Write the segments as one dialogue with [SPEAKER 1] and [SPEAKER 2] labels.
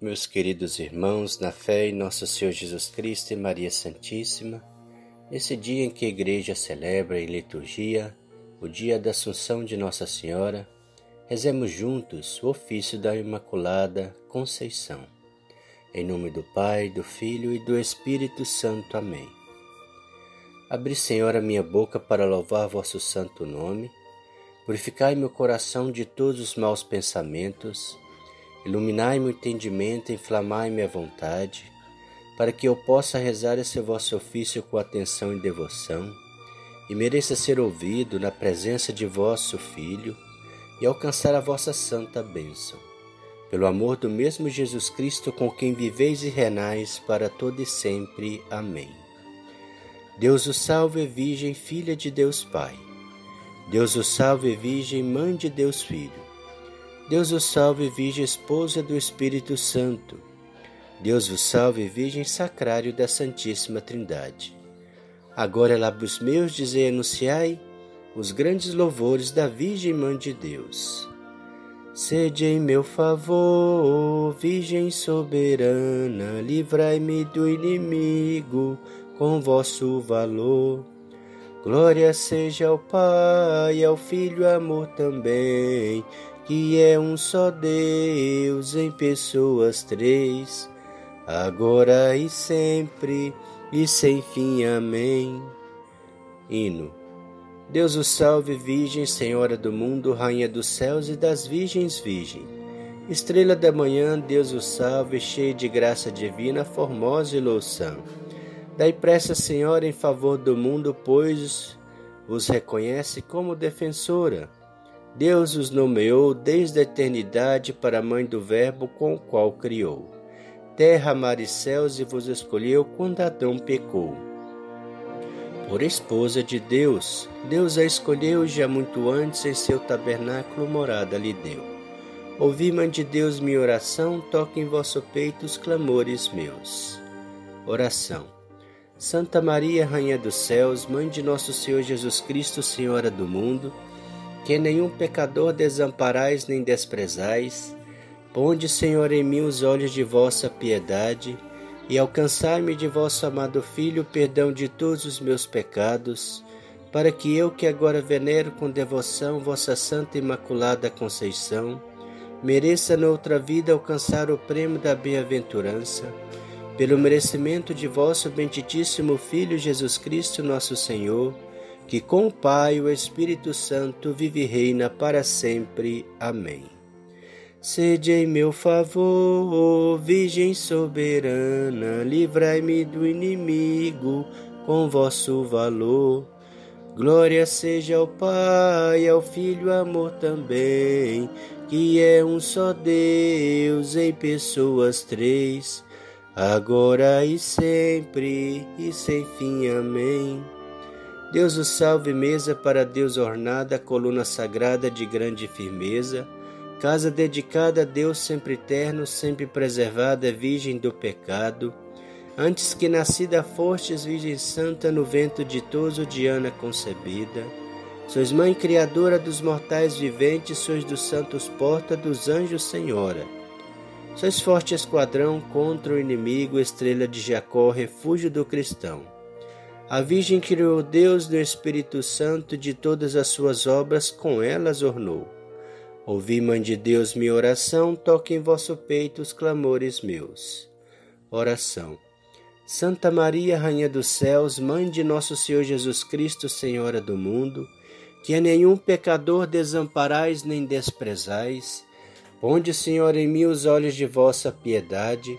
[SPEAKER 1] Meus queridos irmãos, na fé em nosso Senhor Jesus Cristo e Maria Santíssima, nesse dia em que a Igreja celebra em liturgia o dia da Assunção de Nossa Senhora, rezemos juntos o ofício da Imaculada Conceição. Em nome do Pai, do Filho e do Espírito Santo. Amém. Abri, Senhor, a minha boca para louvar vosso santo nome. Purificai meu coração de todos os maus pensamentos. Iluminai meu entendimento, inflamai minha vontade, para que eu possa rezar esse vosso ofício com atenção e devoção, e mereça ser ouvido na presença de vosso Filho e alcançar a vossa santa bênção. Pelo amor do mesmo Jesus Cristo, com quem viveis e renais para todo e sempre. Amém. Deus o salve, Virgem, filha de Deus Pai. Deus o salve, Virgem, mãe de Deus Filho. Deus o salve, Virgem, esposa do Espírito Santo. Deus o salve, Virgem, sacrário da Santíssima Trindade. Agora, lábios meus, dizei e anunciai os grandes louvores da Virgem Mãe de Deus. Sede em meu favor, Virgem soberana, livrai-me do inimigo com vosso valor. Glória seja ao Pai, ao Filho, amor também, que é um só Deus em pessoas três, agora e sempre e sem fim. Amém. Hino. Deus o salve, Virgem, Senhora do mundo, Rainha dos céus e das virgens, Virgem. Estrela da manhã, Deus o salve, cheia de graça divina, formosa e louçã. Dai pressa, Senhora, em favor do mundo, pois os reconhece como defensora. Deus os nomeou desde a eternidade para a mãe do Verbo com o qual criou. Terra, mar e céus, e vos escolheu quando Adão pecou. Por esposa de Deus, Deus a escolheu já muito antes em seu tabernáculo morada lhe deu. Ouvi, Mãe de Deus, minha oração, toque em vosso peito os clamores meus. Oração. Santa Maria, Rainha dos Céus, Mãe de nosso Senhor Jesus Cristo, Senhora do mundo, que nenhum pecador desamparais nem desprezais, ponde, Senhor, em mim os olhos de vossa piedade e alcançai-me de vosso amado Filho o perdão de todos os meus pecados, para que eu, que agora venero com devoção vossa Santa Imaculada Conceição, mereça noutra vida alcançar o prêmio da bem-aventurança. Pelo merecimento de vosso benditíssimo Filho Jesus Cristo, nosso Senhor, que com o Pai o Espírito Santo vive e reina para sempre. Amém. Sede em meu favor, Virgem soberana, livrai-me do inimigo com vosso valor. Glória seja ao Pai, ao Filho, amor também, que é um só Deus em pessoas três agora e sempre e sem fim. Amém. Deus o salve, mesa para Deus ornada, coluna sagrada de grande firmeza, casa dedicada a Deus sempre eterno, sempre preservada, virgem do pecado. Antes que nascida fostes, Virgem Santa, no vento ditoso de Ana concebida. Sois mãe criadora dos mortais viventes, sois dos santos porta, dos anjos senhora. Sois forte esquadrão contra o inimigo, estrela de Jacó, refúgio do cristão. A Virgem criou Deus no Espírito Santo de todas as suas obras, com elas ornou. Ouvi, Mãe de Deus, minha oração, toque em vosso peito os clamores meus. Oração. Santa Maria, Rainha dos céus, Mãe de nosso Senhor Jesus Cristo, Senhora do mundo, que a nenhum pecador desamparais nem desprezais, Ponde, Senhor, em mim os olhos de vossa piedade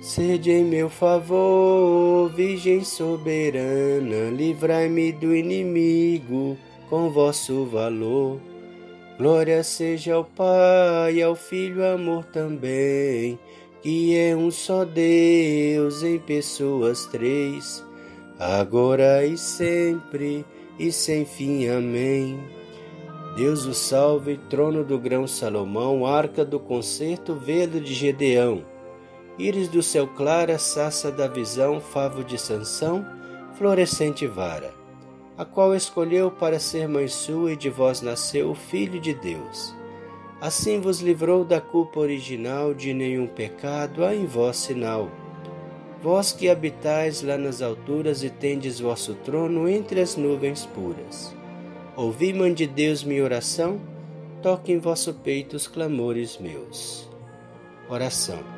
[SPEAKER 1] Sede em meu favor, Virgem soberana, livrai-me do inimigo com vosso valor. Glória seja ao Pai, ao Filho, amor também, que é um só Deus em pessoas três, agora e sempre e sem fim. Amém. Deus o salve, trono do grão Salomão, arca do concerto, velo de Gedeão, íris do céu clara, saça da visão, favo de Sansão, florescente vara, a qual escolheu para ser mãe sua e de vós nasceu o Filho de Deus. Assim vos livrou da culpa original, de nenhum pecado há em vós sinal. Vós que habitais lá nas alturas e tendes vosso trono entre as nuvens puras. Ouvi, Mãe de Deus, minha oração, toque em vosso peito os clamores meus. Oração.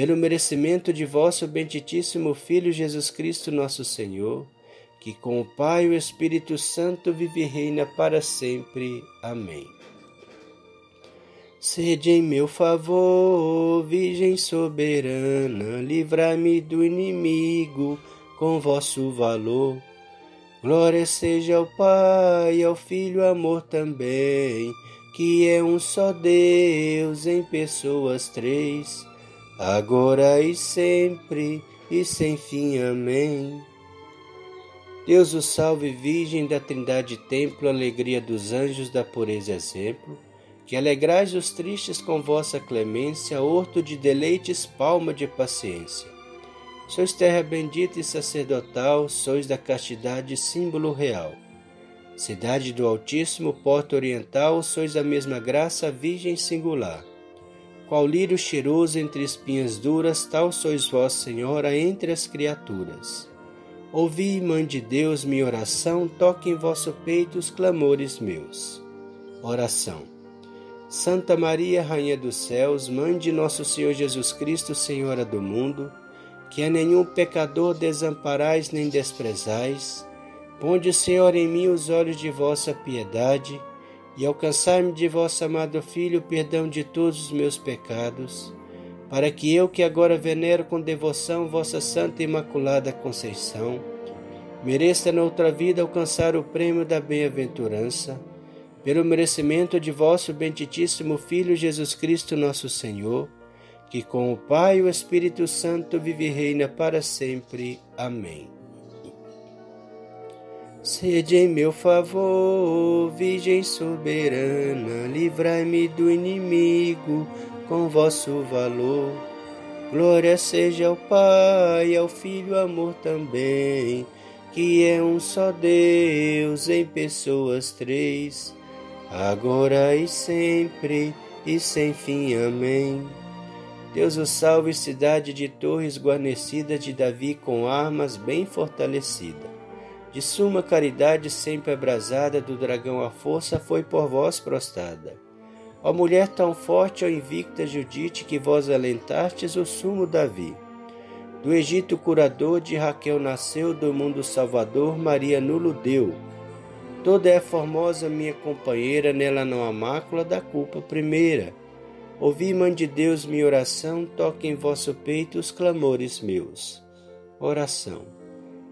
[SPEAKER 1] pelo merecimento de vosso benditíssimo Filho Jesus Cristo, nosso Senhor, que com o Pai e o Espírito Santo vive e reina para sempre. Amém. Sede em meu favor, Virgem soberana, livrai-me do inimigo com vosso valor. Glória seja ao Pai, ao Filho, amor também, que é um só Deus em pessoas três, agora e sempre e sem fim. Amém. Deus o salve, Virgem da Trindade Templo, alegria dos anjos, da pureza exemplo que alegrais os tristes com vossa clemência, horto de deleites, palma de paciência. Sois terra bendita e sacerdotal, sois da castidade símbolo real. Cidade do Altíssimo, porta oriental, sois a mesma graça, virgem singular. Qual lírio cheiroso entre espinhas duras, tal sois vós, Senhora, entre as criaturas. Ouvi, Mãe de Deus, minha oração, toque em vosso peito os clamores meus. Oração. Santa Maria, Rainha dos Céus, Mãe de Nosso Senhor Jesus Cristo, Senhora do mundo, que a nenhum pecador desamparais nem desprezais, ponde, Senhor, em mim os olhos de vossa piedade e alcançai-me de vosso amado Filho o perdão de todos os meus pecados, para que eu, que agora venero com devoção vossa Santa Imaculada Conceição, mereça noutra vida alcançar o prêmio da bem-aventurança pelo merecimento de vosso benditíssimo Filho Jesus Cristo, nosso Senhor, que com o Pai e o Espírito Santo vive e reina para sempre. Amém. Sede em meu favor, Virgem soberana, livrai-me do inimigo com vosso valor. Glória seja ao Pai, ao Filho, amor também, que é um só Deus em pessoas três agora e sempre e sem fim. Amém. Deus o salve, cidade de torres guarnecida de Davi com armas bem fortalecida. De suma caridade sempre abrasada, do dragão a força foi por vós prostrada. Ó mulher tão forte, ó invicta Judite, que vós alentastes o sumo Davi. Do Egito curador, de Raquel nasceu, do mundo salvador, Maria nulo deu Toda é formosa minha companheira, nela não há mácula da culpa primeira. Ouvi, Mãe de Deus, minha oração, toque em vosso peito os clamores meus. Oração.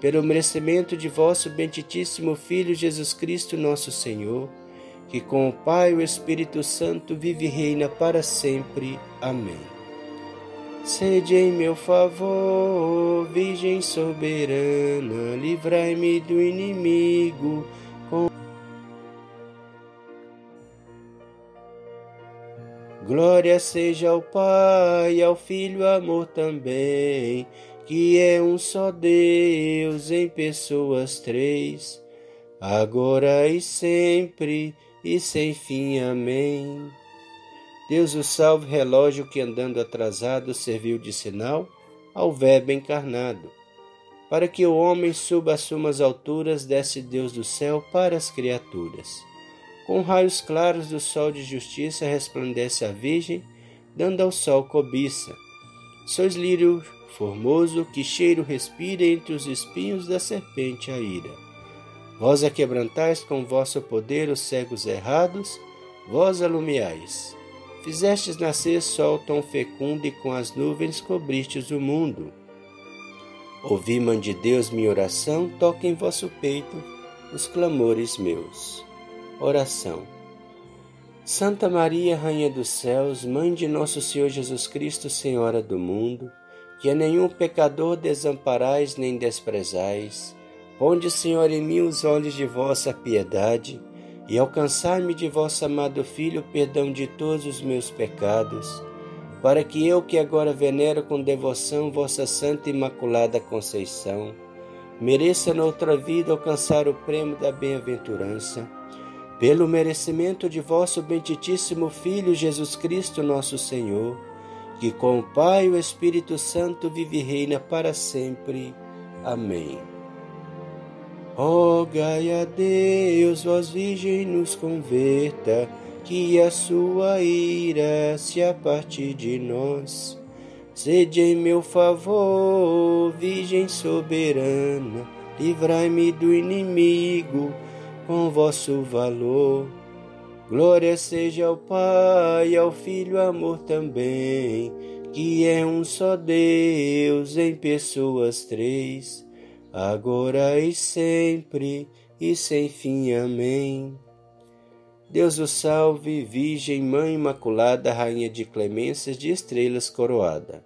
[SPEAKER 1] pelo merecimento de vosso benditíssimo Filho Jesus Cristo, nosso Senhor, que com o Pai e o Espírito Santo vive e reina para sempre. Amém. Sede em meu favor, Virgem soberana, livrai-me do inimigo Glória seja ao Pai, ao Filho, amor também, que é um só Deus em pessoas três, agora e sempre e sem fim. Amém. Deus o salve, relógio que andando atrasado serviu de sinal ao Verbo encarnado. Para que o homem suba às sumas alturas, desce Deus do céu para as criaturas. Com raios claros do sol de justiça resplandece a Virgem, dando ao sol cobiça. Sois lírio formoso que cheiro respira entre os espinhos da serpente a ira. Vós a quebrantais com vosso poder os cegos errados, vós alumiais. Fizestes nascer sol tão fecundo e com as nuvens cobristes o mundo. Ouvi, mãe de Deus, minha oração, toque em vosso peito os clamores meus. Oração. Santa Maria, Rainha dos Céus, Mãe de Nosso Senhor Jesus Cristo, Senhora do mundo, que a nenhum pecador desamparais nem desprezais, ponde, Senhor, em mim os olhos de vossa piedade e alcançai-me de vosso amado Filho perdão de todos os meus pecados, para que eu, que agora venero com devoção vossa Santa Imaculada Conceição, mereça noutra vida alcançar o prêmio da bem-aventurança, pelo merecimento de vosso benditíssimo Filho Jesus Cristo, nosso Senhor, que com o Pai e o Espírito Santo vive e reina para sempre. Amém. Rogai a Deus, vós Virgem, nos converta, que a sua ira se aparte de nós. Sede em meu favor, Virgem soberana, livrai-me do inimigo com vosso valor. Glória seja ao Pai, ao Filho, amor também, que é um só Deus em pessoas três agora e sempre e sem fim. Amém. Deus o salve, Virgem Mãe Imaculada, Rainha de clemências, de estrelas coroada.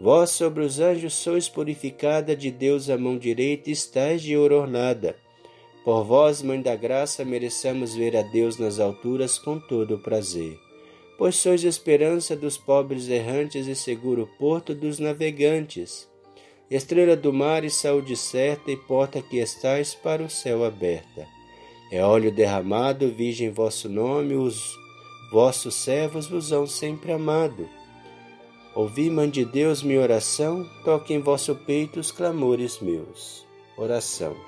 [SPEAKER 1] Vós sobre os anjos sois purificada, de Deus a mão direita estáis de ouro ornada. Por vós, Mãe da Graça, mereçamos ver a Deus nas alturas com todo o prazer. Pois sois esperança dos pobres errantes e seguro porto dos navegantes estrela do mar e saúde certa, e porta que estais para o céu aberta. É óleo derramado, virgem vosso nome, os vossos servos vos hão sempre amado. Ouvi, mãe de Deus, minha oração, toque em vosso peito os clamores meus. Oração.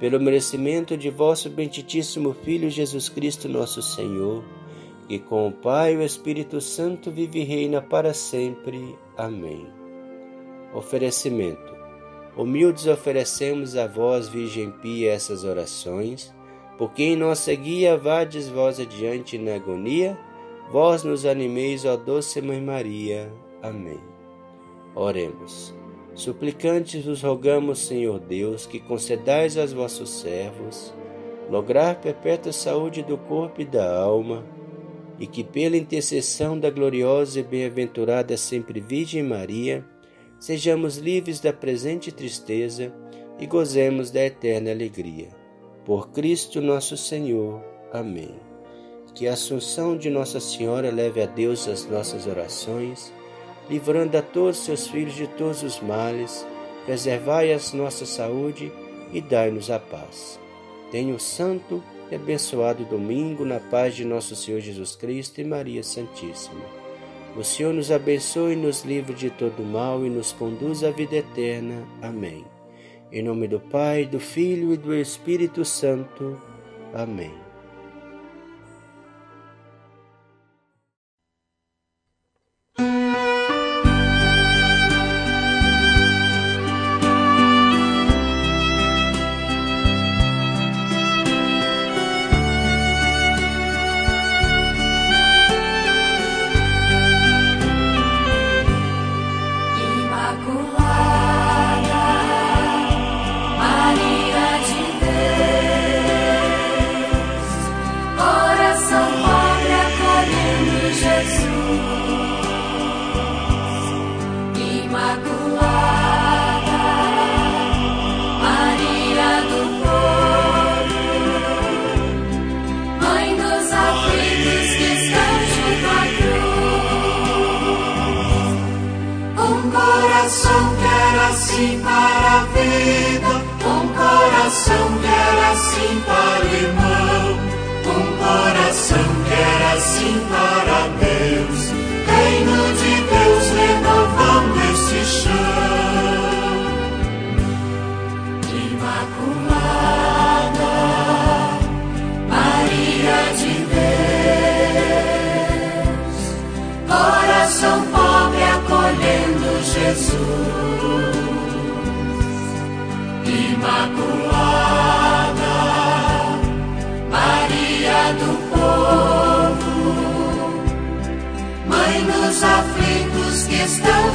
[SPEAKER 1] pelo merecimento de vosso benditíssimo Filho Jesus Cristo, nosso Senhor, que com o Pai e o Espírito Santo vive e reina para sempre. Amém. Oferecimento Humildes oferecemos a vós, Virgem Pia, essas orações, porque em nossa guia vades vós adiante na agonia, vós nos animeis, ó doce Mãe Maria. Amém. Oremos. Suplicantes vos rogamos, Senhor Deus, que concedais aos vossos servos lograr perpétua saúde do corpo e da alma, e que pela intercessão da gloriosa e bem-aventurada sempre Virgem Maria, sejamos livres da presente tristeza e gozemos da eterna alegria. Por Cristo nosso Senhor. Amém. Que a Assunção de Nossa Senhora leve a Deus as nossas orações, livrando a todos seus filhos de todos os males, preservai a nossa saúde e dai-nos a paz. Tenha o santo e abençoado domingo na paz de nosso Senhor Jesus Cristo e Maria Santíssima. O Senhor nos abençoe nos livre de todo mal e nos conduz à vida eterna. Amém. Em nome do Pai, do Filho e do Espírito Santo. Amém.
[SPEAKER 2] Assim para a vida, um coração que era assim para o irmão, um coração que era assim para Deus, Jesus. Imaculada, Maria do povo, Mãe dos aflitos que estão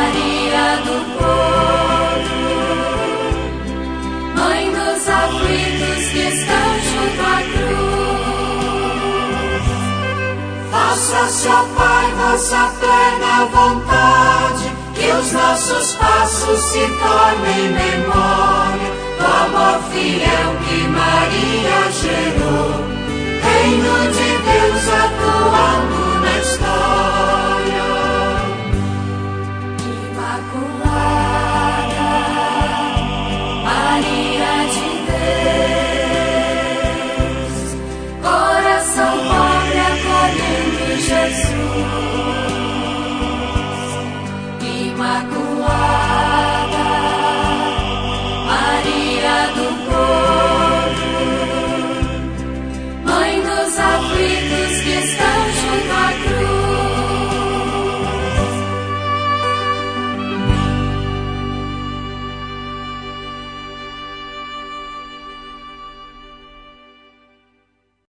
[SPEAKER 2] Maria do povo, Mãe dos aflitos que estão junto à cruz. Faça-se, ó Pai, vossa plena vontade, que os nossos passos se tornem memória do amor fiel que Maria gerou. Reino de Deus a